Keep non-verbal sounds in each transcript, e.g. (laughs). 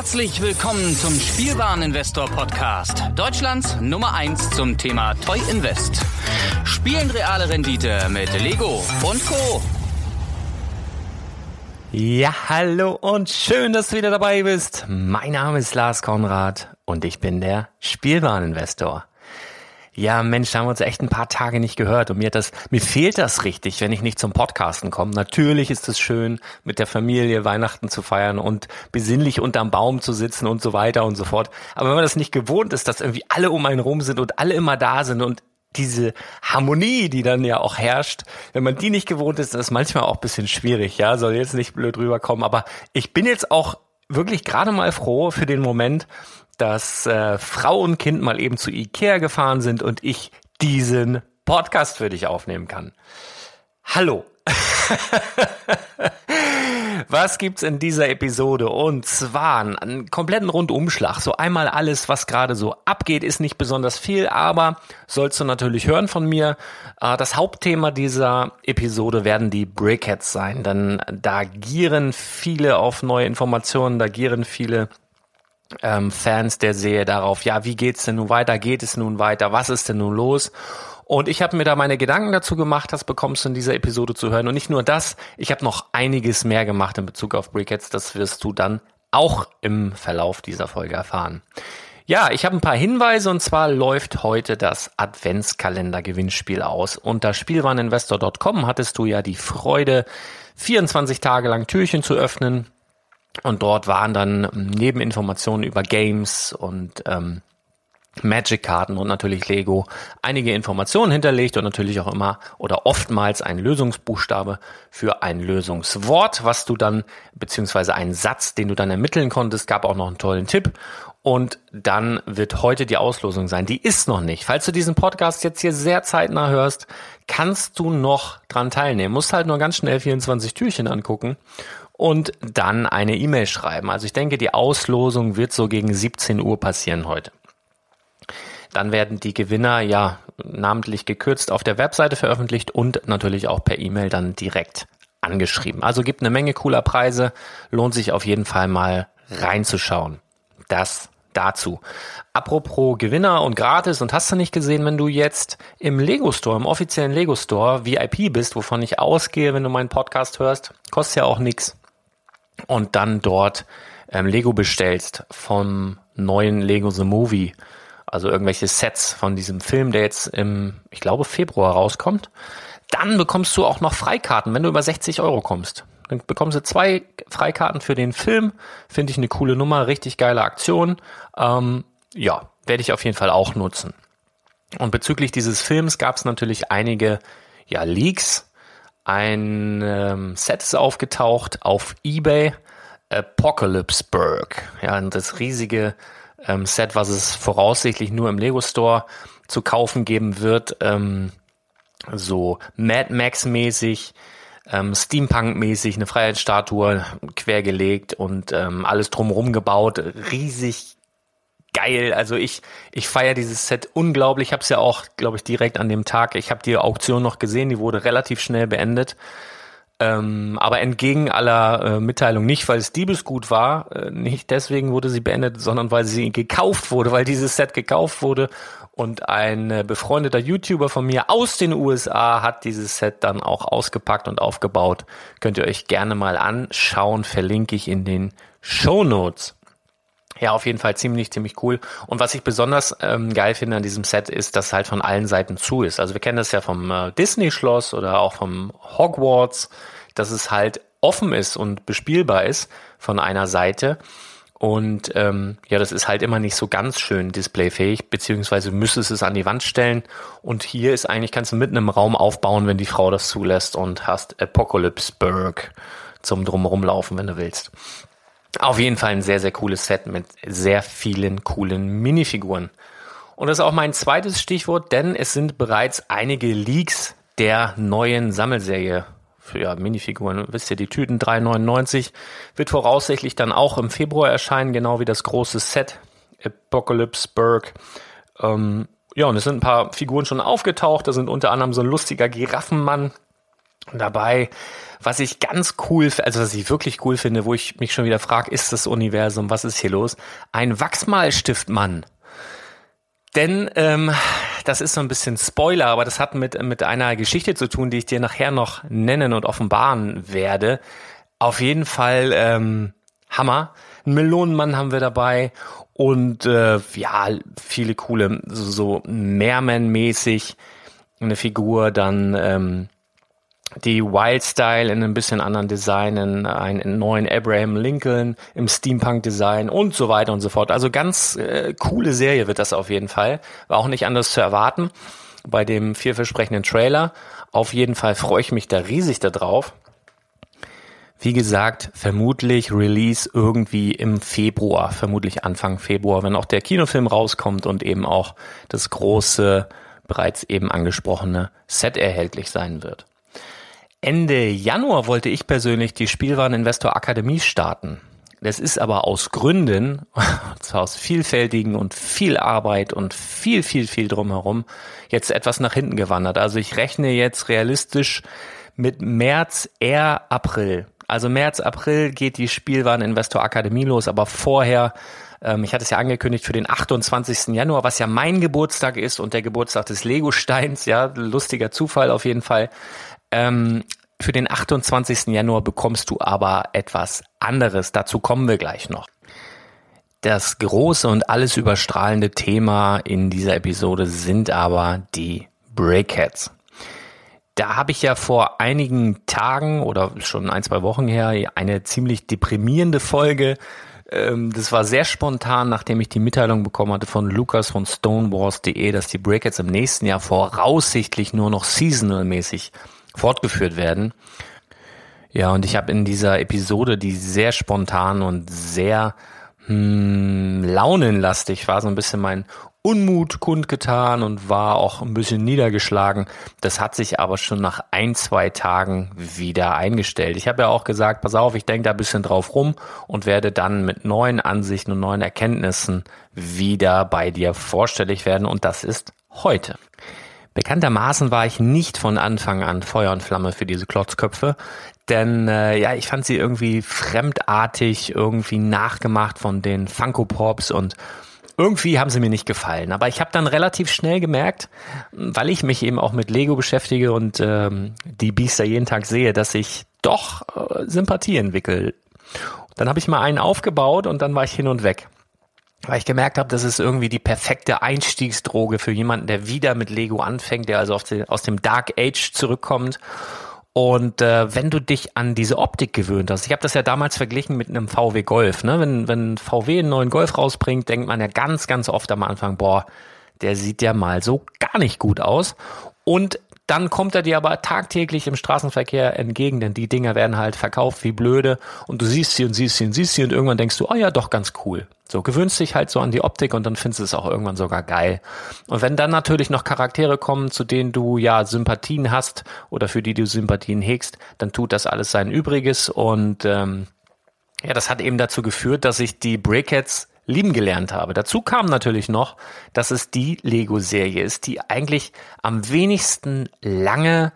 Herzlich willkommen zum Spielwareninvestor Podcast. Deutschlands Nummer 1 zum Thema Toy Invest. Spielen reale Rendite mit Lego und Co. Ja, hallo und schön, dass du wieder dabei bist. Mein Name ist Lars Konrad und ich bin der Spielwareninvestor. Ja, Mensch, da haben wir uns echt ein paar Tage nicht gehört und mir das, mir fehlt das richtig, wenn ich nicht zum Podcasten komme. Natürlich ist es schön, mit der Familie Weihnachten zu feiern und besinnlich unterm Baum zu sitzen und so weiter und so fort. Aber wenn man das nicht gewohnt ist, dass irgendwie alle um einen rum sind und alle immer da sind und diese Harmonie, die dann ja auch herrscht, wenn man die nicht gewohnt ist, ist manchmal auch ein bisschen schwierig, ja, soll jetzt nicht blöd rüberkommen, aber ich bin jetzt auch wirklich gerade mal froh für den Moment, dass äh, Frau und Kind mal eben zu Ikea gefahren sind und ich diesen Podcast für dich aufnehmen kann. Hallo. (laughs) was gibt's in dieser Episode? Und zwar einen kompletten Rundumschlag. So einmal alles, was gerade so abgeht, ist nicht besonders viel, aber sollst du natürlich hören von mir. Äh, das Hauptthema dieser Episode werden die Brickheads sein, denn da gieren viele auf neue Informationen, da gieren viele ähm, Fans der Serie darauf, ja, wie geht's denn nun weiter? Geht es nun weiter? Was ist denn nun los? Und ich habe mir da meine Gedanken dazu gemacht, das bekommst du in dieser Episode zu hören. Und nicht nur das, ich habe noch einiges mehr gemacht in Bezug auf Brickheads. Das wirst du dann auch im Verlauf dieser Folge erfahren. Ja, ich habe ein paar Hinweise und zwar läuft heute das Adventskalender-Gewinnspiel aus. Unter Spielwareninvestor.com hattest du ja die Freude, 24 Tage lang Türchen zu öffnen und dort waren dann Nebeninformationen über Games und ähm, Magic-Karten und natürlich Lego einige Informationen hinterlegt und natürlich auch immer oder oftmals ein Lösungsbuchstabe für ein Lösungswort, was du dann, beziehungsweise einen Satz, den du dann ermitteln konntest, gab auch noch einen tollen Tipp. Und dann wird heute die Auslosung sein. Die ist noch nicht. Falls du diesen Podcast jetzt hier sehr zeitnah hörst, kannst du noch dran teilnehmen. Musst halt nur ganz schnell 24 Türchen angucken und dann eine E-Mail schreiben. Also ich denke, die Auslosung wird so gegen 17 Uhr passieren heute. Dann werden die Gewinner ja namentlich gekürzt auf der Webseite veröffentlicht und natürlich auch per E-Mail dann direkt angeschrieben. Also gibt eine Menge cooler Preise, lohnt sich auf jeden Fall mal reinzuschauen. Das dazu. Apropos Gewinner und gratis und hast du nicht gesehen, wenn du jetzt im Lego Store, im offiziellen Lego Store VIP bist, wovon ich ausgehe, wenn du meinen Podcast hörst, kostet ja auch nichts und dann dort ähm, Lego bestellst vom neuen Lego The Movie, also irgendwelche Sets von diesem Film, der jetzt im, ich glaube, Februar rauskommt, dann bekommst du auch noch Freikarten, wenn du über 60 Euro kommst. Dann bekommst du zwei Freikarten für den Film. Finde ich eine coole Nummer, richtig geile Aktion. Ähm, ja, werde ich auf jeden Fall auch nutzen. Und bezüglich dieses Films gab es natürlich einige ja, Leaks, ein ähm, Set ist aufgetaucht auf eBay, Apocalypseburg. Ja, das riesige ähm, Set, was es voraussichtlich nur im Lego Store zu kaufen geben wird. Ähm, so Mad Max mäßig, ähm, Steampunk mäßig, eine Freiheitsstatue quergelegt und ähm, alles drumherum gebaut. Riesig geil. Also ich, ich feiere dieses Set unglaublich. Ich habe es ja auch, glaube ich, direkt an dem Tag. Ich habe die Auktion noch gesehen, die wurde relativ schnell beendet. Ähm, aber entgegen aller äh, Mitteilung nicht, weil es Diebesgut war, äh, nicht deswegen wurde sie beendet, sondern weil sie gekauft wurde, weil dieses Set gekauft wurde und ein äh, befreundeter YouTuber von mir aus den USA hat dieses Set dann auch ausgepackt und aufgebaut. Könnt ihr euch gerne mal anschauen, verlinke ich in den Show Notes. Ja, auf jeden Fall ziemlich, ziemlich cool. Und was ich besonders ähm, geil finde an diesem Set ist, dass es halt von allen Seiten zu ist. Also wir kennen das ja vom äh, Disney-Schloss oder auch vom Hogwarts, dass es halt offen ist und bespielbar ist von einer Seite. Und ähm, ja, das ist halt immer nicht so ganz schön displayfähig, beziehungsweise müsstest es an die Wand stellen. Und hier ist eigentlich, kannst du mitten im Raum aufbauen, wenn die Frau das zulässt und hast Apocalypseburg zum Drumherum laufen, wenn du willst. Auf jeden Fall ein sehr, sehr cooles Set mit sehr vielen coolen Minifiguren. Und das ist auch mein zweites Stichwort, denn es sind bereits einige Leaks der neuen Sammelserie für ja, Minifiguren. Wisst ihr, die Tüten 3,99 wird voraussichtlich dann auch im Februar erscheinen, genau wie das große Set Apocalypseburg. Ähm, ja, und es sind ein paar Figuren schon aufgetaucht. Da sind unter anderem so ein lustiger Giraffenmann dabei, was ich ganz cool, also was ich wirklich cool finde, wo ich mich schon wieder frage, ist das Universum, was ist hier los? Ein Wachsmalstiftmann. Denn ähm, das ist so ein bisschen Spoiler, aber das hat mit, mit einer Geschichte zu tun, die ich dir nachher noch nennen und offenbaren werde. Auf jeden Fall ähm, Hammer. Ein Melonenmann haben wir dabei und äh, ja, viele coole, so, so Mehrman-mäßig eine Figur, dann ähm, die Wild Style in ein bisschen anderen Design, in einen neuen Abraham Lincoln im Steampunk-Design und so weiter und so fort. Also ganz äh, coole Serie wird das auf jeden Fall. War auch nicht anders zu erwarten bei dem vielversprechenden Trailer. Auf jeden Fall freue ich mich da riesig darauf. Wie gesagt, vermutlich Release irgendwie im Februar, vermutlich Anfang Februar, wenn auch der Kinofilm rauskommt und eben auch das große, bereits eben angesprochene Set erhältlich sein wird. Ende Januar wollte ich persönlich die Spielwareninvestor Akademie starten. Das ist aber aus Gründen, (laughs) zwar aus vielfältigen und viel Arbeit und viel, viel, viel drumherum, jetzt etwas nach hinten gewandert. Also ich rechne jetzt realistisch mit März, eher April. Also März, April geht die Spielwareninvestor Akademie los, aber vorher ähm, ich hatte es ja angekündigt für den 28. Januar, was ja mein Geburtstag ist und der Geburtstag des Lego-Steins. Ja, lustiger Zufall auf jeden Fall. Ähm, für den 28. Januar bekommst du aber etwas anderes. Dazu kommen wir gleich noch. Das große und alles überstrahlende Thema in dieser Episode sind aber die Breakheads. Da habe ich ja vor einigen Tagen oder schon ein, zwei Wochen her eine ziemlich deprimierende Folge. Ähm, das war sehr spontan, nachdem ich die Mitteilung bekommen hatte von Lukas von Stonewars.de, dass die Breakheads im nächsten Jahr voraussichtlich nur noch seasonal-mäßig fortgeführt werden. Ja, und ich habe in dieser Episode, die sehr spontan und sehr hm, launenlastig war, so ein bisschen mein Unmut kundgetan und war auch ein bisschen niedergeschlagen. Das hat sich aber schon nach ein, zwei Tagen wieder eingestellt. Ich habe ja auch gesagt, pass auf, ich denke da ein bisschen drauf rum und werde dann mit neuen Ansichten und neuen Erkenntnissen wieder bei dir vorstellig werden und das ist heute. Bekanntermaßen war ich nicht von Anfang an Feuer und Flamme für diese Klotzköpfe, denn äh, ja, ich fand sie irgendwie fremdartig, irgendwie nachgemacht von den Funko Pops und irgendwie haben sie mir nicht gefallen. Aber ich habe dann relativ schnell gemerkt, weil ich mich eben auch mit Lego beschäftige und ähm, die Biester jeden Tag sehe, dass ich doch äh, Sympathie entwickle. Dann habe ich mal einen aufgebaut und dann war ich hin und weg weil ich gemerkt habe, das ist irgendwie die perfekte Einstiegsdroge für jemanden, der wieder mit Lego anfängt, der also aus dem Dark Age zurückkommt. Und äh, wenn du dich an diese Optik gewöhnt hast, ich habe das ja damals verglichen mit einem VW Golf, ne? Wenn, wenn VW einen neuen Golf rausbringt, denkt man ja ganz, ganz oft am Anfang, boah, der sieht ja mal so gar nicht gut aus. Und dann kommt er dir aber tagtäglich im Straßenverkehr entgegen, denn die Dinger werden halt verkauft wie blöde und du siehst sie und siehst sie und siehst sie und irgendwann denkst du, oh ja, doch ganz cool. So gewöhnst dich halt so an die Optik und dann findest du es auch irgendwann sogar geil. Und wenn dann natürlich noch Charaktere kommen, zu denen du ja Sympathien hast oder für die du Sympathien hegst, dann tut das alles sein Übriges und ähm, ja, das hat eben dazu geführt, dass ich die Brickheads lieben gelernt habe. Dazu kam natürlich noch, dass es die Lego-Serie ist, die eigentlich am wenigsten lange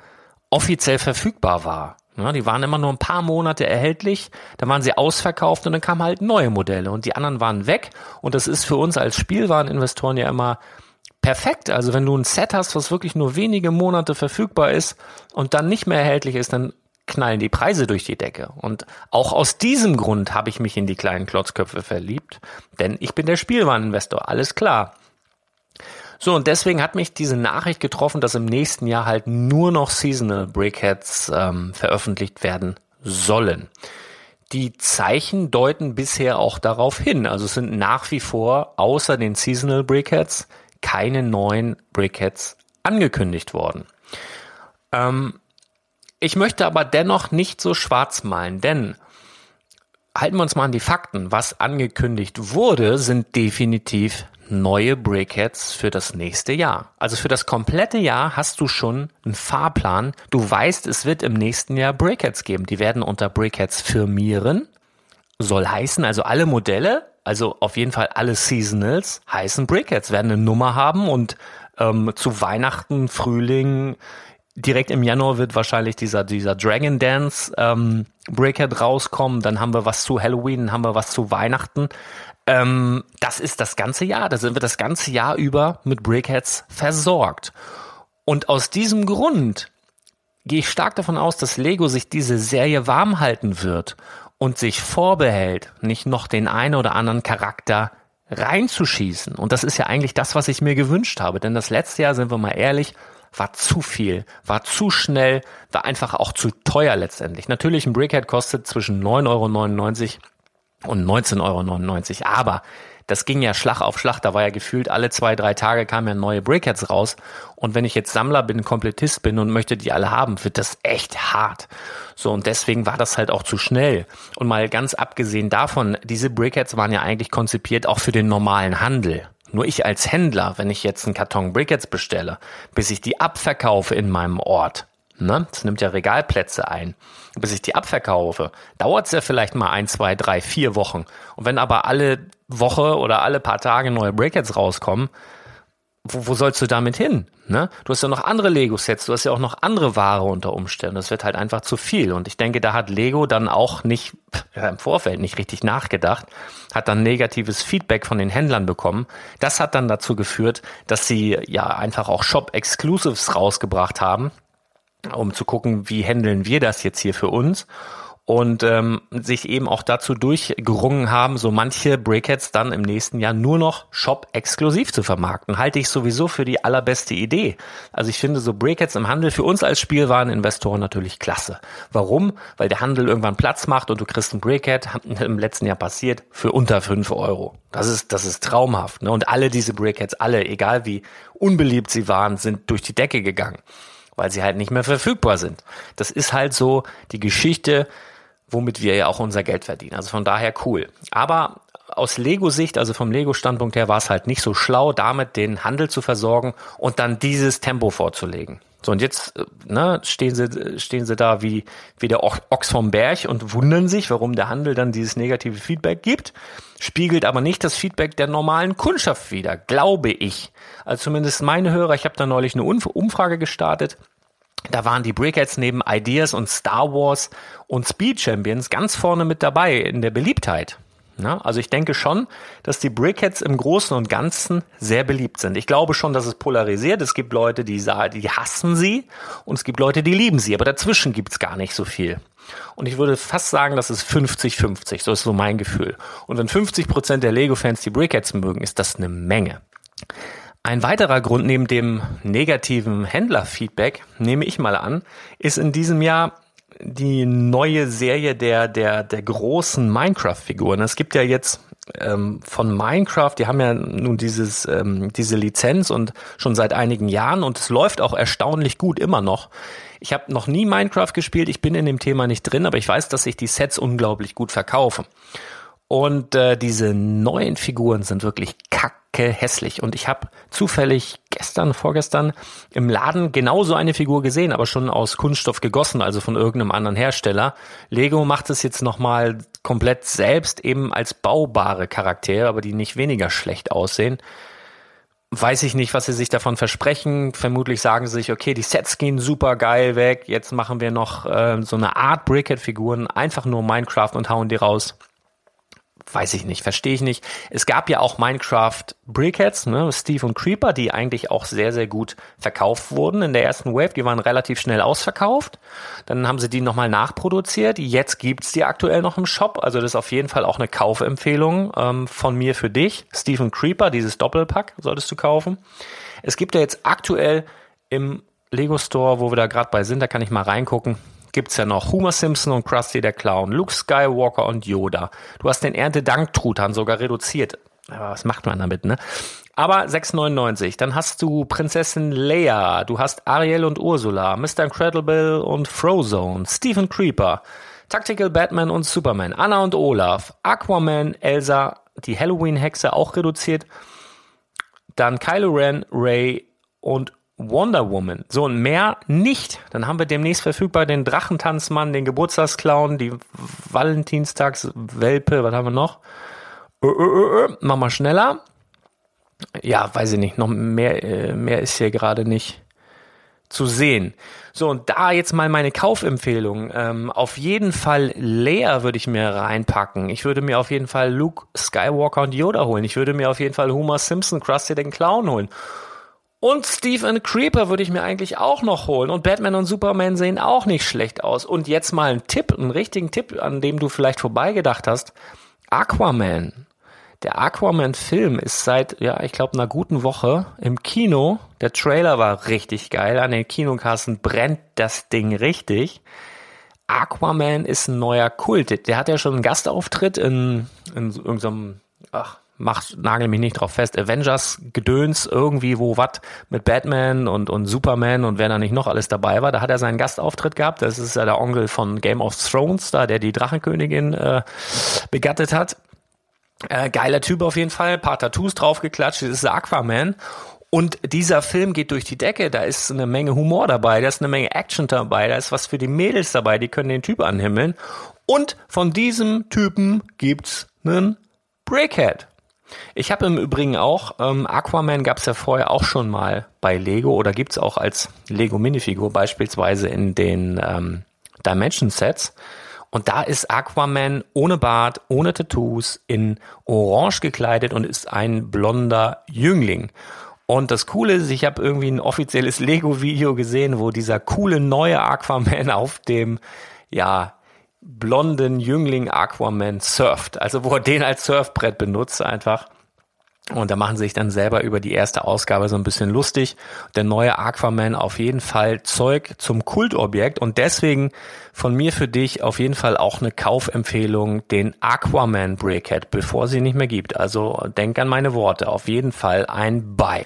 offiziell verfügbar war. Ja, die waren immer nur ein paar Monate erhältlich, dann waren sie ausverkauft und dann kamen halt neue Modelle und die anderen waren weg und das ist für uns als Spielwareninvestoren ja immer perfekt. Also wenn du ein Set hast, was wirklich nur wenige Monate verfügbar ist und dann nicht mehr erhältlich ist, dann knallen die Preise durch die Decke. Und auch aus diesem Grund habe ich mich in die kleinen Klotzköpfe verliebt, denn ich bin der Spielwareninvestor, alles klar. So, und deswegen hat mich diese Nachricht getroffen, dass im nächsten Jahr halt nur noch Seasonal Brickheads ähm, veröffentlicht werden sollen. Die Zeichen deuten bisher auch darauf hin. Also es sind nach wie vor außer den Seasonal Brickheads keine neuen Brickheads angekündigt worden. Ähm, ich möchte aber dennoch nicht so schwarz malen, denn halten wir uns mal an die Fakten. Was angekündigt wurde, sind definitiv neue Breakheads für das nächste Jahr. Also für das komplette Jahr hast du schon einen Fahrplan. Du weißt, es wird im nächsten Jahr Breakheads geben. Die werden unter Breakheads firmieren. Soll heißen, also alle Modelle, also auf jeden Fall alle Seasonals heißen Breakheads, werden eine Nummer haben und ähm, zu Weihnachten, Frühling, direkt im Januar wird wahrscheinlich dieser, dieser Dragon Dance ähm, Breakhead rauskommen. Dann haben wir was zu Halloween, dann haben wir was zu Weihnachten. Ähm, das ist das ganze Jahr. Da sind wir das ganze Jahr über mit Breakheads versorgt. Und aus diesem Grund gehe ich stark davon aus, dass Lego sich diese Serie warm halten wird und sich vorbehält, nicht noch den einen oder anderen Charakter reinzuschießen. Und das ist ja eigentlich das, was ich mir gewünscht habe. Denn das letzte Jahr, sind wir mal ehrlich, war zu viel, war zu schnell, war einfach auch zu teuer letztendlich. Natürlich, ein Brickhead kostet zwischen 9,99 Euro und 19,99 Euro. Aber das ging ja Schlag auf Schlag. Da war ja gefühlt alle zwei, drei Tage kamen ja neue Brickheads raus. Und wenn ich jetzt Sammler bin, Komplettist bin und möchte die alle haben, wird das echt hart. So, und deswegen war das halt auch zu schnell. Und mal ganz abgesehen davon, diese Brickheads waren ja eigentlich konzipiert auch für den normalen Handel. Nur ich als Händler, wenn ich jetzt einen Karton Brickets bestelle, bis ich die abverkaufe in meinem Ort, ne, das nimmt ja Regalplätze ein, bis ich die abverkaufe, dauert es ja vielleicht mal ein, zwei, drei, vier Wochen. Und wenn aber alle Woche oder alle paar Tage neue Brickets rauskommen, wo, wo sollst du damit hin? Ne? Du hast ja noch andere Lego-Sets, du hast ja auch noch andere Ware unter Umständen. Das wird halt einfach zu viel. Und ich denke, da hat Lego dann auch nicht ja, im Vorfeld nicht richtig nachgedacht, hat dann negatives Feedback von den Händlern bekommen. Das hat dann dazu geführt, dass sie ja einfach auch Shop-Exclusives rausgebracht haben, um zu gucken, wie handeln wir das jetzt hier für uns und ähm, sich eben auch dazu durchgerungen haben, so manche Brickheads dann im nächsten Jahr nur noch Shop-exklusiv zu vermarkten. Halte ich sowieso für die allerbeste Idee. Also ich finde so Brickheads im Handel für uns als Spielwareninvestoren natürlich klasse. Warum? Weil der Handel irgendwann Platz macht und du kriegst ein Brickhead, im letzten Jahr passiert, für unter fünf Euro. Das ist, das ist traumhaft. Ne? Und alle diese Brickheads, alle, egal wie unbeliebt sie waren, sind durch die Decke gegangen weil sie halt nicht mehr verfügbar sind. Das ist halt so die Geschichte womit wir ja auch unser Geld verdienen. Also von daher cool. Aber aus Lego-Sicht, also vom Lego-Standpunkt her, war es halt nicht so schlau, damit den Handel zu versorgen und dann dieses Tempo vorzulegen. So, und jetzt äh, ne, stehen, sie, stehen sie da wie, wie der Ochs vom Berg und wundern sich, warum der Handel dann dieses negative Feedback gibt, spiegelt aber nicht das Feedback der normalen Kundschaft wider, glaube ich. Also zumindest meine Hörer, ich habe da neulich eine Umfrage gestartet, da waren die Brickheads neben Ideas und Star Wars und Speed Champions ganz vorne mit dabei in der Beliebtheit. Ja, also ich denke schon, dass die Brickheads im Großen und Ganzen sehr beliebt sind. Ich glaube schon, dass es polarisiert. Es gibt Leute, die, die hassen sie und es gibt Leute, die lieben sie. Aber dazwischen gibt's gar nicht so viel. Und ich würde fast sagen, das ist 50-50. So ist so mein Gefühl. Und wenn 50 Prozent der Lego-Fans die Brickheads mögen, ist das eine Menge. Ein weiterer Grund neben dem negativen Händlerfeedback, nehme ich mal an, ist in diesem Jahr die neue Serie der, der, der großen Minecraft-Figuren. Es gibt ja jetzt ähm, von Minecraft, die haben ja nun dieses, ähm, diese Lizenz und schon seit einigen Jahren und es läuft auch erstaunlich gut immer noch. Ich habe noch nie Minecraft gespielt, ich bin in dem Thema nicht drin, aber ich weiß, dass sich die Sets unglaublich gut verkaufen. Und äh, diese neuen Figuren sind wirklich kack hässlich. Und ich habe zufällig gestern, vorgestern im Laden genauso eine Figur gesehen, aber schon aus Kunststoff gegossen, also von irgendeinem anderen Hersteller. Lego macht es jetzt nochmal komplett selbst eben als baubare Charaktere, aber die nicht weniger schlecht aussehen. Weiß ich nicht, was sie sich davon versprechen. Vermutlich sagen sie sich, okay, die Sets gehen super geil weg. Jetzt machen wir noch äh, so eine Art Brickhead-Figuren, einfach nur Minecraft und hauen die raus weiß ich nicht, verstehe ich nicht. Es gab ja auch Minecraft Brickheads, ne, Steve und Creeper, die eigentlich auch sehr, sehr gut verkauft wurden in der ersten Wave. Die waren relativ schnell ausverkauft. Dann haben sie die nochmal nachproduziert. Jetzt gibt's die aktuell noch im Shop. Also das ist auf jeden Fall auch eine Kaufempfehlung ähm, von mir für dich. Steve und Creeper, dieses Doppelpack solltest du kaufen. Es gibt ja jetzt aktuell im Lego Store, wo wir da gerade bei sind, da kann ich mal reingucken, gibt's ja noch Homer Simpson und Krusty der Clown, Luke Skywalker und Yoda. Du hast den Erntedank-Truthahn sogar reduziert. Aber was macht man damit, ne? Aber 6,99. Dann hast du Prinzessin Leia, du hast Ariel und Ursula, Mr. Incredible und Frozone, Stephen Creeper, Tactical Batman und Superman, Anna und Olaf, Aquaman, Elsa, die Halloween-Hexe auch reduziert, dann Kylo Ren, Ray und Wonder Woman. So und mehr nicht. Dann haben wir demnächst verfügbar den Drachentanzmann, den Geburtstagsclown, die Valentinstagswelpe, was haben wir noch? Ö, ö, ö, Mach mal schneller. Ja, weiß ich nicht. Noch mehr, äh, mehr ist hier gerade nicht zu sehen. So, und da jetzt mal meine Kaufempfehlung. Ähm, auf jeden Fall Leia würde ich mir reinpacken. Ich würde mir auf jeden Fall Luke Skywalker und Yoda holen. Ich würde mir auf jeden Fall Homer Simpson, Krusty den Clown holen. Und Steve Creeper würde ich mir eigentlich auch noch holen. Und Batman und Superman sehen auch nicht schlecht aus. Und jetzt mal ein Tipp, einen richtigen Tipp, an dem du vielleicht vorbeigedacht hast. Aquaman. Der Aquaman-Film ist seit, ja, ich glaube, einer guten Woche im Kino. Der Trailer war richtig geil. An den Kinokassen brennt das Ding richtig. Aquaman ist ein neuer Kult. Der hat ja schon einen Gastauftritt in, in irgendeinem, ach, macht, nagel mich nicht drauf fest, Avengers Gedöns irgendwie, wo was mit Batman und, und Superman und wer da nicht noch alles dabei war. Da hat er seinen Gastauftritt gehabt. Das ist ja der Onkel von Game of Thrones da, der die Drachenkönigin äh, begattet hat. Äh, geiler Typ auf jeden Fall, paar Tattoos draufgeklatscht, das ist Aquaman. Und dieser Film geht durch die Decke, da ist eine Menge Humor dabei, da ist eine Menge Action dabei, da ist was für die Mädels dabei, die können den Typ anhimmeln. Und von diesem Typen gibt's einen Brickhead. Ich habe im Übrigen auch, ähm, Aquaman gab es ja vorher auch schon mal bei Lego oder gibt's auch als Lego Minifigur, beispielsweise in den ähm, Dimension Sets. Und da ist Aquaman ohne Bart, ohne Tattoos, in Orange gekleidet und ist ein blonder Jüngling. Und das Coole ist, ich habe irgendwie ein offizielles (laughs) Lego-Video gesehen, wo dieser coole neue Aquaman (laughs) auf dem, ja, blonden Jüngling Aquaman surft. Also wo er den als Surfbrett benutzt einfach. Und da machen sie sich dann selber über die erste Ausgabe so ein bisschen lustig. Der neue Aquaman auf jeden Fall Zeug zum Kultobjekt und deswegen von mir für dich auf jeden Fall auch eine Kaufempfehlung, den Aquaman Brickhead, bevor sie nicht mehr gibt. Also denk an meine Worte, auf jeden Fall ein Buy.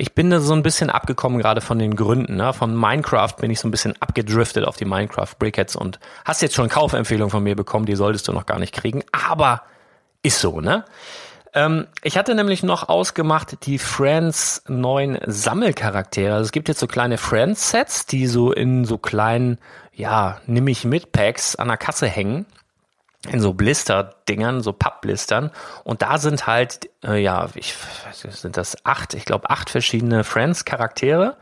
Ich bin da so ein bisschen abgekommen gerade von den Gründen. Ne? Von Minecraft bin ich so ein bisschen abgedriftet auf die Minecraft Brickheads und hast jetzt schon Kaufempfehlung von mir bekommen, die solltest du noch gar nicht kriegen. Aber ist so, ne? Ähm, ich hatte nämlich noch ausgemacht die Friends neuen Sammelcharaktere. Also es gibt jetzt so kleine Friends-Sets, die so in so kleinen, ja, nimm ich mit Packs an der Kasse hängen in so Blister-Dingern, so Pappblistern. Und da sind halt, äh, ja, ich sind das acht, ich glaube acht verschiedene Friends-Charaktere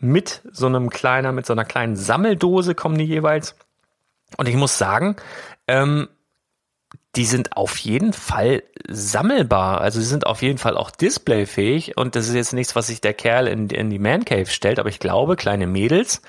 mit so einem kleiner, mit so einer kleinen Sammeldose kommen die jeweils. Und ich muss sagen, ähm, die sind auf jeden Fall sammelbar. Also sie sind auf jeden Fall auch displayfähig. Und das ist jetzt nichts, was sich der Kerl in, in die Man Cave stellt. Aber ich glaube, kleine Mädels,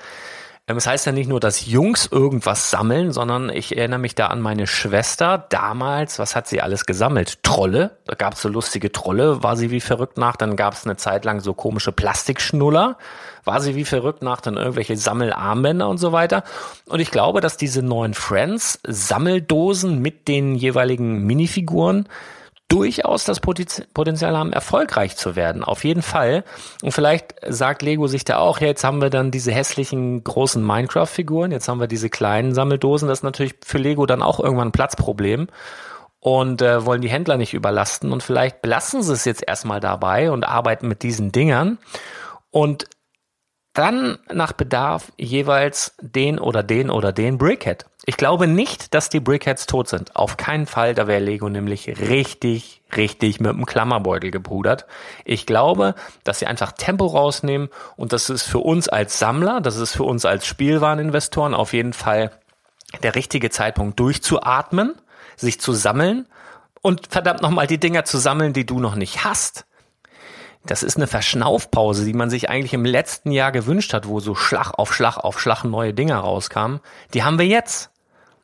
es heißt ja nicht nur, dass Jungs irgendwas sammeln, sondern ich erinnere mich da an meine Schwester damals. Was hat sie alles gesammelt? Trolle. Da gab es so lustige Trolle, war sie wie verrückt nach. Dann gab es eine Zeit lang so komische Plastikschnuller. War sie wie verrückt nach. Dann irgendwelche Sammelarmbänder und so weiter. Und ich glaube, dass diese neuen Friends Sammeldosen mit den jeweiligen Minifiguren durchaus das Potenzial haben, erfolgreich zu werden. Auf jeden Fall. Und vielleicht sagt Lego sich da auch, ja, jetzt haben wir dann diese hässlichen großen Minecraft-Figuren, jetzt haben wir diese kleinen Sammeldosen. Das ist natürlich für Lego dann auch irgendwann ein Platzproblem und äh, wollen die Händler nicht überlasten. Und vielleicht belassen sie es jetzt erstmal dabei und arbeiten mit diesen Dingern. Und dann nach Bedarf jeweils den oder den oder den Brickhead. Ich glaube nicht, dass die Brickheads tot sind. Auf keinen Fall, da wäre Lego nämlich richtig, richtig mit dem Klammerbeutel gebrudert. Ich glaube, dass sie einfach Tempo rausnehmen und das ist für uns als Sammler, das ist für uns als Spielwareninvestoren auf jeden Fall der richtige Zeitpunkt durchzuatmen, sich zu sammeln und verdammt nochmal die Dinger zu sammeln, die du noch nicht hast. Das ist eine Verschnaufpause, die man sich eigentlich im letzten Jahr gewünscht hat, wo so Schlag auf Schlag auf Schlag neue Dinger rauskamen. Die haben wir jetzt.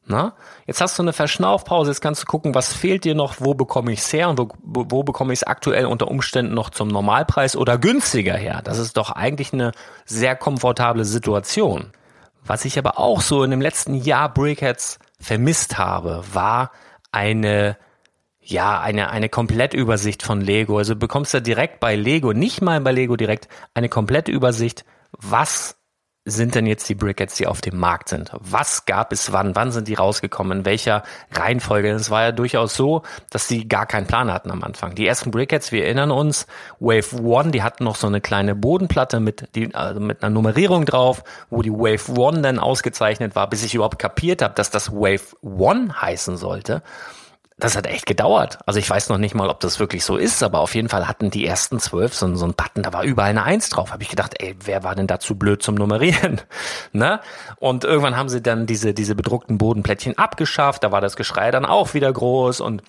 Na? Jetzt hast du eine Verschnaufpause, jetzt kannst du gucken, was fehlt dir noch, wo bekomme ich es her und wo, wo bekomme ich es aktuell unter Umständen noch zum Normalpreis oder günstiger her. Das ist doch eigentlich eine sehr komfortable Situation. Was ich aber auch so in dem letzten Jahr Brickheads vermisst habe, war eine ja, eine, eine Komplettübersicht von Lego. Also bekommst du direkt bei Lego, nicht mal bei Lego direkt, eine Komplettübersicht, was sind denn jetzt die Brickheads, die auf dem Markt sind? Was gab es wann? Wann sind die rausgekommen? In welcher Reihenfolge? Es war ja durchaus so, dass die gar keinen Plan hatten am Anfang. Die ersten Brickheads, wir erinnern uns, Wave One, die hatten noch so eine kleine Bodenplatte mit, die, also mit einer Nummerierung drauf, wo die Wave One dann ausgezeichnet war, bis ich überhaupt kapiert habe, dass das Wave One heißen sollte das hat echt gedauert. Also ich weiß noch nicht mal, ob das wirklich so ist, aber auf jeden Fall hatten die ersten zwölf so, so ein Button, da war überall eine Eins drauf. Habe ich gedacht, ey, wer war denn da zu blöd zum Nummerieren? (laughs) ne? Und irgendwann haben sie dann diese, diese bedruckten Bodenplättchen abgeschafft, da war das Geschrei dann auch wieder groß und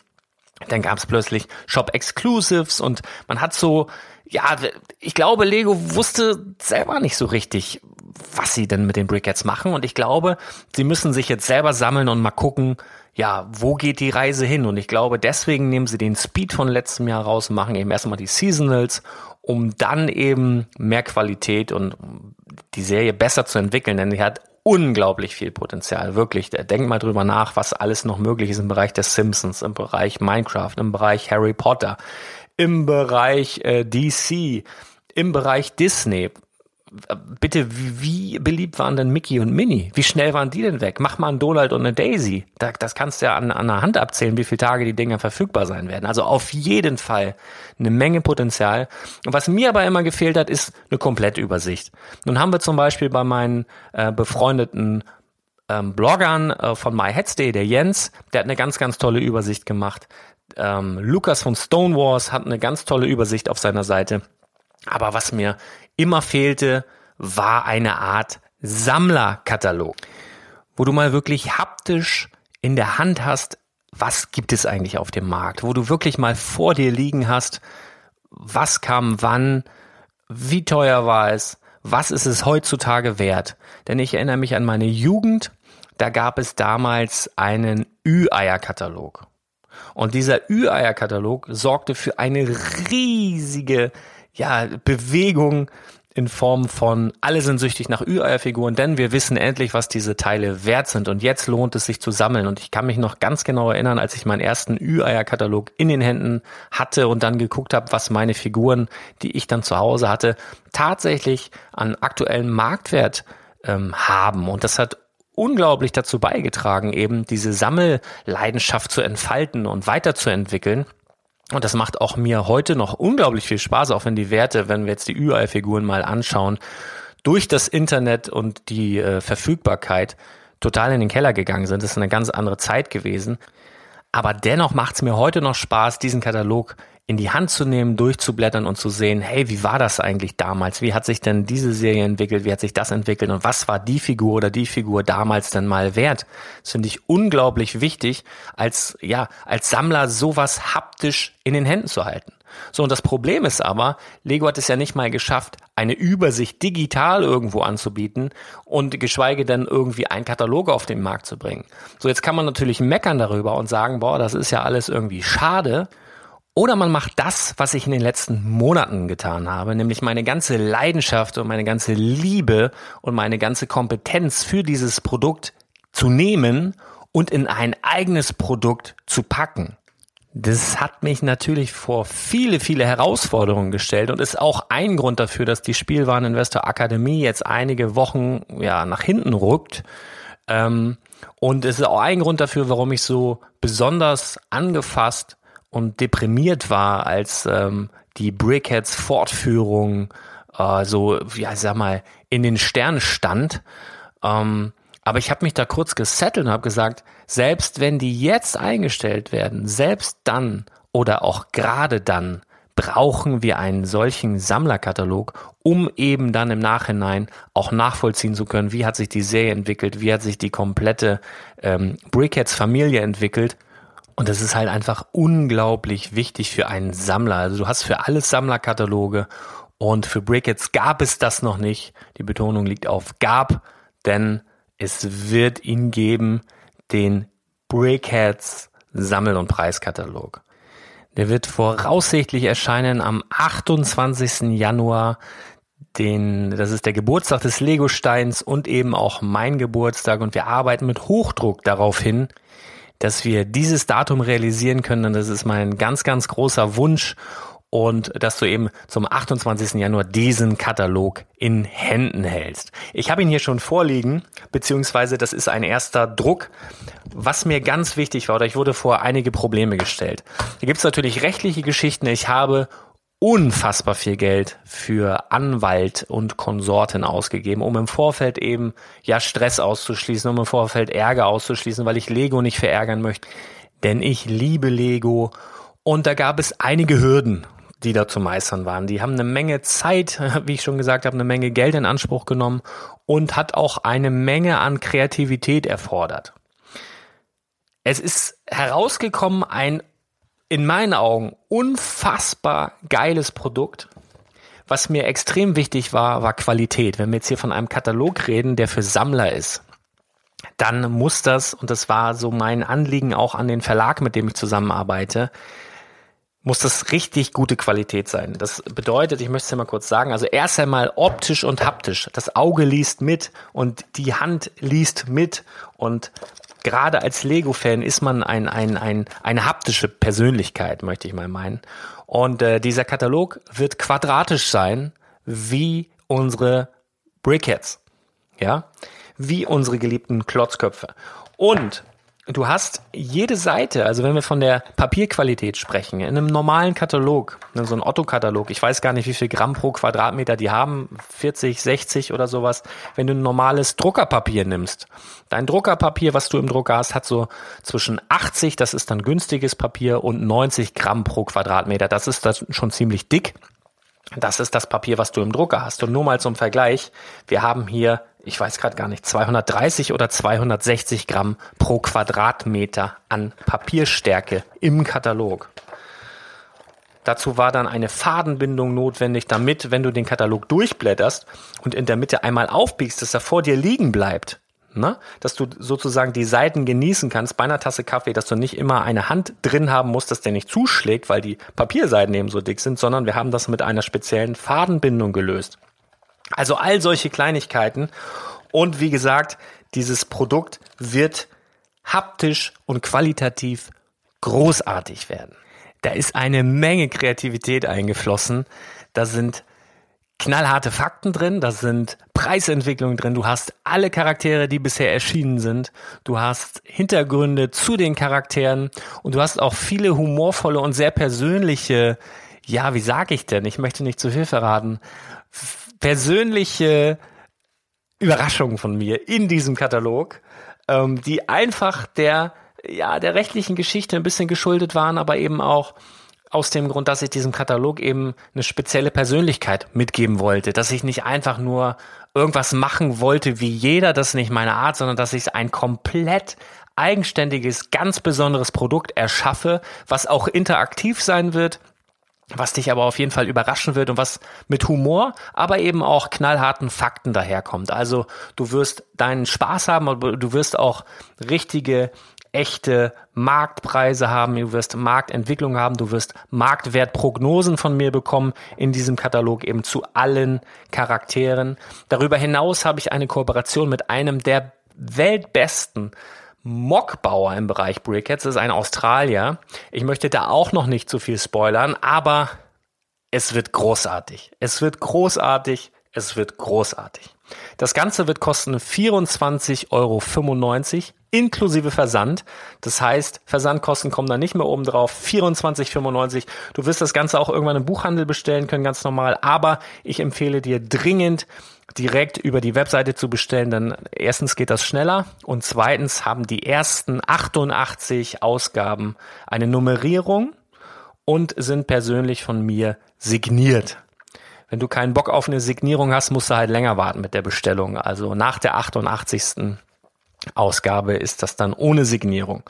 dann gab es plötzlich Shop Exclusives und man hat so, ja, ich glaube, Lego wusste selber nicht so richtig, was sie denn mit den Brickheads machen und ich glaube, sie müssen sich jetzt selber sammeln und mal gucken, ja, wo geht die Reise hin? Und ich glaube, deswegen nehmen sie den Speed von letztem Jahr raus machen eben erstmal die Seasonals, um dann eben mehr Qualität und die Serie besser zu entwickeln, denn sie hat unglaublich viel Potenzial, wirklich. Denk mal drüber nach, was alles noch möglich ist im Bereich der Simpsons, im Bereich Minecraft, im Bereich Harry Potter, im Bereich äh, DC, im Bereich Disney bitte, wie beliebt waren denn Mickey und Minnie? Wie schnell waren die denn weg? Mach mal einen Donald und eine Daisy. das kannst du ja an, an der Hand abzählen, wie viele Tage die Dinger verfügbar sein werden. Also auf jeden Fall eine Menge Potenzial. Und was mir aber immer gefehlt hat, ist eine komplette Übersicht. Nun haben wir zum Beispiel bei meinen äh, befreundeten ähm, Bloggern äh, von MyHeadsday, der Jens, der hat eine ganz, ganz tolle Übersicht gemacht. Ähm, Lukas von Stonewars hat eine ganz tolle Übersicht auf seiner Seite. Aber was mir immer fehlte, war eine Art Sammlerkatalog, wo du mal wirklich haptisch in der Hand hast, was gibt es eigentlich auf dem Markt, wo du wirklich mal vor dir liegen hast, was kam wann, wie teuer war es, was ist es heutzutage wert. Denn ich erinnere mich an meine Jugend, da gab es damals einen Ü-Eier-Katalog. Und dieser Ü-Eier-Katalog sorgte für eine riesige ja, Bewegung in Form von alle sind süchtig nach Ü-Eier-Figuren, denn wir wissen endlich, was diese Teile wert sind und jetzt lohnt es sich zu sammeln. Und ich kann mich noch ganz genau erinnern, als ich meinen ersten Ü-Eier-Katalog in den Händen hatte und dann geguckt habe, was meine Figuren, die ich dann zu Hause hatte, tatsächlich an aktuellen Marktwert ähm, haben. Und das hat unglaublich dazu beigetragen, eben diese Sammelleidenschaft zu entfalten und weiterzuentwickeln. Und das macht auch mir heute noch unglaublich viel Spaß, auch wenn die Werte, wenn wir jetzt die UI-Figuren mal anschauen, durch das Internet und die äh, Verfügbarkeit total in den Keller gegangen sind. Das ist eine ganz andere Zeit gewesen. Aber dennoch macht es mir heute noch Spaß, diesen Katalog in die Hand zu nehmen, durchzublättern und zu sehen, hey, wie war das eigentlich damals? Wie hat sich denn diese Serie entwickelt? Wie hat sich das entwickelt? Und was war die Figur oder die Figur damals denn mal wert? Das finde ich unglaublich wichtig, als, ja, als Sammler sowas haptisch in den Händen zu halten. So, und das Problem ist aber, Lego hat es ja nicht mal geschafft, eine Übersicht digital irgendwo anzubieten und geschweige denn irgendwie einen Katalog auf den Markt zu bringen. So, jetzt kann man natürlich meckern darüber und sagen, boah, das ist ja alles irgendwie schade. Oder man macht das, was ich in den letzten Monaten getan habe, nämlich meine ganze Leidenschaft und meine ganze Liebe und meine ganze Kompetenz für dieses Produkt zu nehmen und in ein eigenes Produkt zu packen. Das hat mich natürlich vor viele, viele Herausforderungen gestellt und ist auch ein Grund dafür, dass die Spielwareninvestor Akademie jetzt einige Wochen ja, nach hinten rückt. Ähm, und es ist auch ein Grund dafür, warum ich so besonders angefasst und deprimiert war, als ähm, die Brickheads Fortführung äh, so, ja, sag mal, in den Sternen stand. Ähm, aber ich habe mich da kurz gesettelt und habe gesagt, selbst wenn die jetzt eingestellt werden, selbst dann oder auch gerade dann brauchen wir einen solchen Sammlerkatalog, um eben dann im Nachhinein auch nachvollziehen zu können, wie hat sich die Serie entwickelt, wie hat sich die komplette ähm, Brickheads Familie entwickelt und das ist halt einfach unglaublich wichtig für einen Sammler. Also du hast für alles Sammlerkataloge und für Brickets gab es das noch nicht. Die Betonung liegt auf gab, denn es wird ihn geben, den Brickheads Sammel- und Preiskatalog. Der wird voraussichtlich erscheinen am 28. Januar. Den, das ist der Geburtstag des Lego-Steins und eben auch mein Geburtstag und wir arbeiten mit Hochdruck darauf hin, dass wir dieses Datum realisieren können. Und das ist mein ganz, ganz großer Wunsch. Und dass du eben zum 28. Januar diesen Katalog in Händen hältst. Ich habe ihn hier schon vorliegen, beziehungsweise das ist ein erster Druck. Was mir ganz wichtig war, oder ich wurde vor einige Probleme gestellt. Hier gibt es natürlich rechtliche Geschichten. Ich habe unfassbar viel Geld für Anwalt und Konsorten ausgegeben, um im Vorfeld eben ja Stress auszuschließen, um im Vorfeld Ärger auszuschließen, weil ich Lego nicht verärgern möchte. denn ich liebe Lego und da gab es einige Hürden, die da zu meistern waren. Die haben eine Menge Zeit, (laughs) wie ich schon gesagt habe, eine Menge Geld in Anspruch genommen und hat auch eine Menge an Kreativität erfordert. Es ist herausgekommen ein in meinen Augen unfassbar geiles Produkt. Was mir extrem wichtig war, war Qualität. Wenn wir jetzt hier von einem Katalog reden, der für Sammler ist, dann muss das, und das war so mein Anliegen auch an den Verlag, mit dem ich zusammenarbeite, muss das richtig gute Qualität sein. Das bedeutet, ich möchte es ja mal kurz sagen, also erst einmal optisch und haptisch. Das Auge liest mit und die Hand liest mit und gerade als Lego-Fan ist man ein, ein, ein, eine haptische Persönlichkeit, möchte ich mal meinen. Und äh, dieser Katalog wird quadratisch sein, wie unsere Brickheads. Ja, wie unsere geliebten Klotzköpfe. Und Du hast jede Seite, also wenn wir von der Papierqualität sprechen, in einem normalen Katalog, so ein Otto-Katalog, ich weiß gar nicht, wie viel Gramm pro Quadratmeter die haben, 40, 60 oder sowas. Wenn du ein normales Druckerpapier nimmst, dein Druckerpapier, was du im Drucker hast, hat so zwischen 80, das ist dann günstiges Papier, und 90 Gramm pro Quadratmeter. Das ist das schon ziemlich dick. Das ist das Papier, was du im Drucker hast. Und nur mal zum Vergleich, wir haben hier ich weiß gerade gar nicht, 230 oder 260 Gramm pro Quadratmeter an Papierstärke im Katalog. Dazu war dann eine Fadenbindung notwendig, damit, wenn du den Katalog durchblätterst und in der Mitte einmal aufbiegst, dass er vor dir liegen bleibt. Ne? Dass du sozusagen die Seiten genießen kannst bei einer Tasse Kaffee, dass du nicht immer eine Hand drin haben musst, dass der nicht zuschlägt, weil die Papierseiten eben so dick sind, sondern wir haben das mit einer speziellen Fadenbindung gelöst. Also all solche Kleinigkeiten. Und wie gesagt, dieses Produkt wird haptisch und qualitativ großartig werden. Da ist eine Menge Kreativität eingeflossen. Da sind knallharte Fakten drin, da sind Preisentwicklungen drin, du hast alle Charaktere, die bisher erschienen sind, du hast Hintergründe zu den Charakteren und du hast auch viele humorvolle und sehr persönliche, ja, wie sag ich denn, ich möchte nicht zu viel verraten, persönliche Überraschungen von mir in diesem Katalog, ähm, die einfach der, ja, der rechtlichen Geschichte ein bisschen geschuldet waren, aber eben auch aus dem Grund, dass ich diesem Katalog eben eine spezielle Persönlichkeit mitgeben wollte, dass ich nicht einfach nur irgendwas machen wollte wie jeder, das ist nicht meine Art, sondern dass ich ein komplett eigenständiges, ganz besonderes Produkt erschaffe, was auch interaktiv sein wird, was dich aber auf jeden Fall überraschen wird und was mit Humor, aber eben auch knallharten Fakten daherkommt. Also du wirst deinen Spaß haben, aber du wirst auch richtige, echte Marktpreise haben, du wirst Marktentwicklung haben, du wirst Marktwertprognosen von mir bekommen in diesem Katalog eben zu allen Charakteren. Darüber hinaus habe ich eine Kooperation mit einem der weltbesten Mockbauer im Bereich Brickheads, ist ein Australier. Ich möchte da auch noch nicht zu viel spoilern, aber es wird großartig. Es wird großartig. Es wird großartig. Das Ganze wird kosten 24,95 Euro inklusive Versand. Das heißt, Versandkosten kommen dann nicht mehr oben drauf. 24,95. Du wirst das Ganze auch irgendwann im Buchhandel bestellen können, ganz normal. Aber ich empfehle dir dringend, direkt über die Webseite zu bestellen, denn erstens geht das schneller und zweitens haben die ersten 88 Ausgaben eine Nummerierung und sind persönlich von mir signiert. Wenn du keinen Bock auf eine Signierung hast, musst du halt länger warten mit der Bestellung. Also nach der 88. Ausgabe ist das dann ohne Signierung.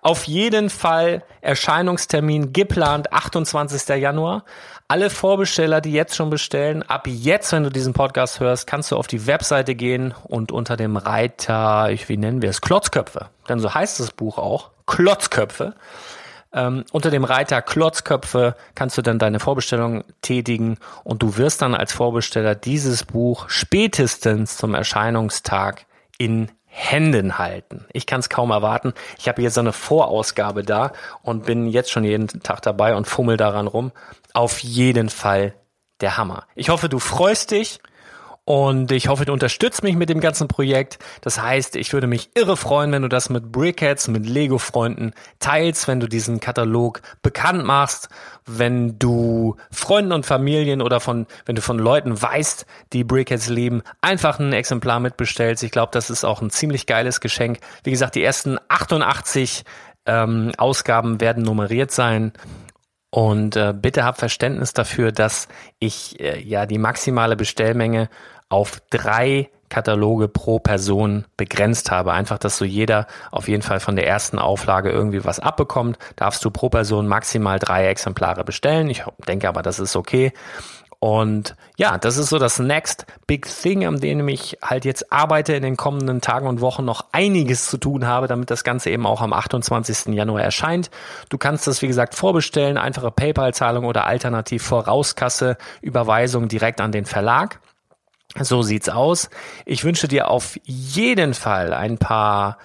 Auf jeden Fall Erscheinungstermin geplant 28. Januar. Alle Vorbesteller, die jetzt schon bestellen, ab jetzt, wenn du diesen Podcast hörst, kannst du auf die Webseite gehen und unter dem Reiter, wie nennen wir es, Klotzköpfe, denn so heißt das Buch auch, Klotzköpfe. Ähm, unter dem Reiter Klotzköpfe kannst du dann deine Vorbestellung tätigen und du wirst dann als Vorbesteller dieses Buch spätestens zum Erscheinungstag in Händen halten. Ich kann es kaum erwarten. Ich habe jetzt so eine Vorausgabe da und bin jetzt schon jeden Tag dabei und fummel daran rum. Auf jeden Fall der Hammer. Ich hoffe, du freust dich und ich hoffe, du unterstützt mich mit dem ganzen Projekt. Das heißt, ich würde mich irre freuen, wenn du das mit Brickheads, mit Lego-Freunden teilst, wenn du diesen Katalog bekannt machst, wenn du Freunden und Familien oder von, wenn du von Leuten weißt, die Brickheads lieben, einfach ein Exemplar mitbestellst. Ich glaube, das ist auch ein ziemlich geiles Geschenk. Wie gesagt, die ersten 88 Ähm, Ausgaben werden nummeriert sein. Und äh, bitte hab Verständnis dafür, dass ich äh, ja die maximale Bestellmenge auf drei Kataloge pro Person begrenzt habe. Einfach, dass so jeder auf jeden Fall von der ersten Auflage irgendwie was abbekommt. Darfst du pro Person maximal drei Exemplare bestellen. Ich denke aber, das ist okay. Und ja, das ist so das Next Big Thing, an dem ich halt jetzt arbeite in den kommenden Tagen und Wochen noch einiges zu tun habe, damit das Ganze eben auch am 28. Januar erscheint. Du kannst das, wie gesagt, vorbestellen, einfache PayPal-Zahlung oder alternativ Vorauskasse, Überweisung direkt an den Verlag. So sieht's aus. Ich wünsche dir auf jeden Fall ein paar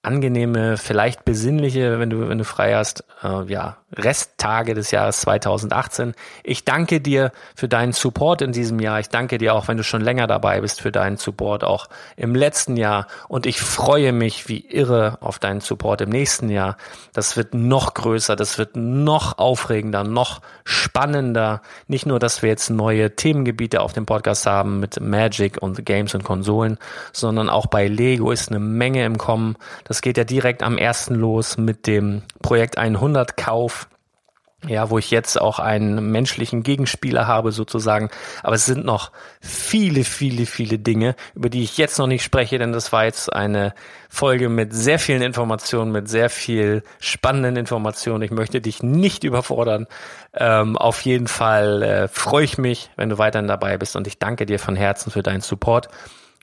angenehme, vielleicht besinnliche, wenn du, wenn du frei hast, äh, ja, Resttage des Jahres 2018. Ich danke dir für deinen Support in diesem Jahr. Ich danke dir auch, wenn du schon länger dabei bist, für deinen Support auch im letzten Jahr. Und ich freue mich wie irre auf deinen Support im nächsten Jahr. Das wird noch größer, das wird noch aufregender, noch spannender. Nicht nur, dass wir jetzt neue Themengebiete auf dem Podcast haben mit Magic und Games und Konsolen, sondern auch bei Lego ist eine Menge im Kommen. Das geht ja direkt am ersten los mit dem Projekt 100 Kauf ja, wo ich jetzt auch einen menschlichen Gegenspieler habe sozusagen. Aber es sind noch viele, viele, viele Dinge, über die ich jetzt noch nicht spreche, denn das war jetzt eine Folge mit sehr vielen Informationen, mit sehr viel spannenden Informationen. Ich möchte dich nicht überfordern. Ähm, auf jeden Fall äh, freue ich mich, wenn du weiterhin dabei bist und ich danke dir von Herzen für deinen Support.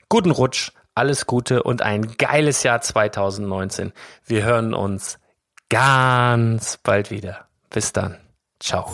Guten Rutsch, alles Gute und ein geiles Jahr 2019. Wir hören uns ganz bald wieder. Bis dann. Ciao.